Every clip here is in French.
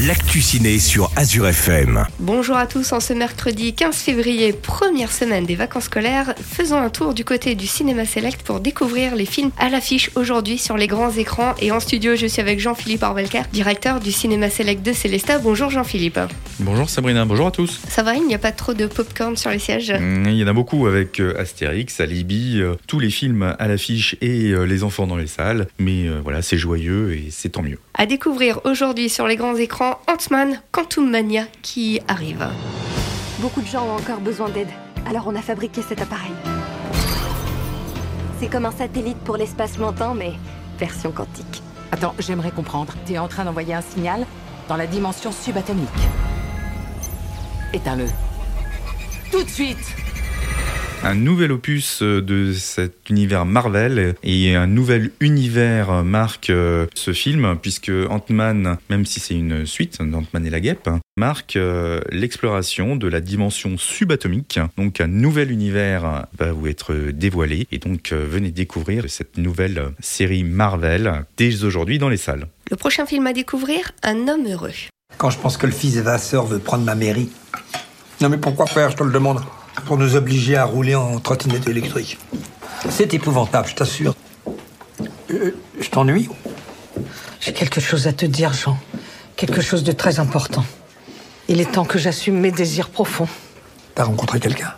l'actu ciné sur Azure FM. Bonjour à tous, en ce mercredi 15 février, première semaine des vacances scolaires, faisons un tour du côté du cinéma select pour découvrir les films à l'affiche aujourd'hui sur les grands écrans. Et en studio, je suis avec Jean-Philippe Arvelker, directeur du cinéma select de Célesta. Bonjour Jean-Philippe. Bonjour Sabrina, bonjour à tous. Ça va, il n'y a pas trop de popcorn sur les sièges? Mm, Il y en a beaucoup avec euh, Astérix, Alibi, euh, tous les films à l'affiche et euh, les enfants dans les salles. Mais euh, voilà, c'est joyeux et c'est tant mieux. À découvrir aujourd'hui sur les grands écrans Ant-Man Quantum Mania qui arrive. Beaucoup de gens ont encore besoin d'aide, alors on a fabriqué cet appareil. C'est comme un satellite pour l'espace lointain, mais version quantique. Attends, j'aimerais comprendre. T'es en train d'envoyer un signal dans la dimension subatomique. Éteins-le. Tout de suite Un nouvel opus euh, de cet univers Marvel et un nouvel univers marque euh, ce film, puisque Ant-Man, même si c'est une suite d'Ant-Man et la guêpe, marque euh, l'exploration de la dimension subatomique. Donc un nouvel univers va vous être dévoilé et donc euh, venez découvrir cette nouvelle série Marvel dès aujourd'hui dans les salles. Le prochain film à découvrir Un homme heureux. Quand je pense que le fils Vasseur veut prendre ma mairie. Non mais pourquoi faire, je te le demande Pour nous obliger à rouler en trottinette électrique. C'est épouvantable, je t'assure. Euh, je t'ennuie J'ai quelque chose à te dire, Jean. Quelque chose de très important. Il est temps que j'assume mes désirs profonds. T'as rencontré quelqu'un?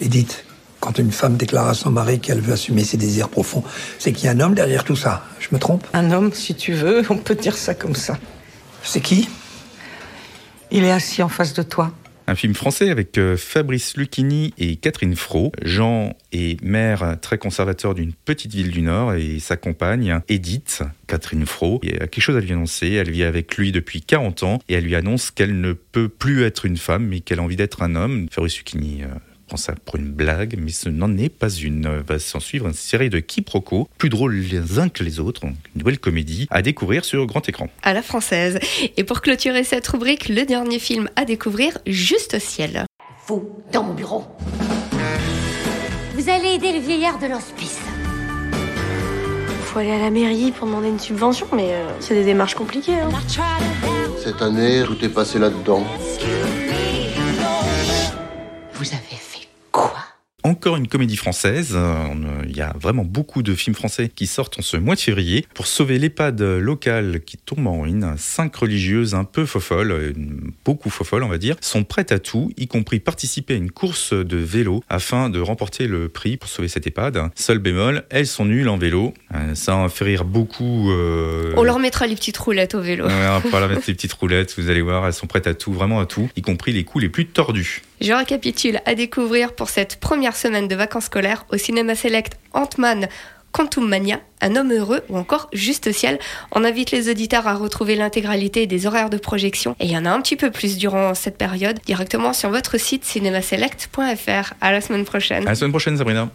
Edith, quand une femme déclare à son mari qu'elle veut assumer ses désirs profonds, c'est qu'il y a un homme derrière tout ça. Je me trompe? Un homme, si tu veux, on peut dire ça comme ça. C'est qui? Il est assis en face de toi. Un film français avec euh, Fabrice Lucchini et Catherine Fro. Jean est maire très conservateur d'une petite ville du Nord et sa compagne, Edith, Catherine Fro, a quelque chose à lui annoncer. Elle vit avec lui depuis 40 ans et elle lui annonce qu'elle ne peut plus être une femme mais qu'elle a envie d'être un homme. Fabrice Lucchini euh, prend ça pour une blague, mais ce n'en est pas une. Va s'en suivre une série de quiproquos, plus drôles les uns que les autres, une nouvelle comédie à découvrir sur grand écran. à la française. Et pour clôturer cette rubrique, le dernier film à découvrir, Juste au ciel. Vous, dans mon bureau. Vous allez aider le vieillard de l'hospice. Faut aller à la mairie pour demander une subvention, mais euh, c'est des démarches compliquées. hein. Cette année, tout est passé là-dedans. Vous avez Encore une comédie française. Euh, euh, Il y a vraiment beaucoup de films français qui sortent en ce mois de février. Pour sauver l'EHPAD local qui tombe en ruine, cinq religieuses un peu fofolles, beaucoup fofolles on va dire, sont prêtes à tout, y compris participer à une course de vélo afin de remporter le prix pour sauver cette EHPAD. Seul bémol, elles sont nulles en vélo. Euh, Ça en fait rire beaucoup. euh, On leur mettra les petites roulettes au vélo. Ouais, on va leur mettre ces petites roulettes, vous allez voir, elles sont prêtes à tout, vraiment à tout, y compris les coups les plus tordus. Je récapitule à découvrir pour cette première semaine de vacances scolaires au cinéma select Ant-Man Quantum Mania, Un homme heureux ou encore Juste ciel. On invite les auditeurs à retrouver l'intégralité des horaires de projection et il y en a un petit peu plus durant cette période directement sur votre site cinémaselect.fr. À la semaine prochaine. À la semaine prochaine, Sabrina.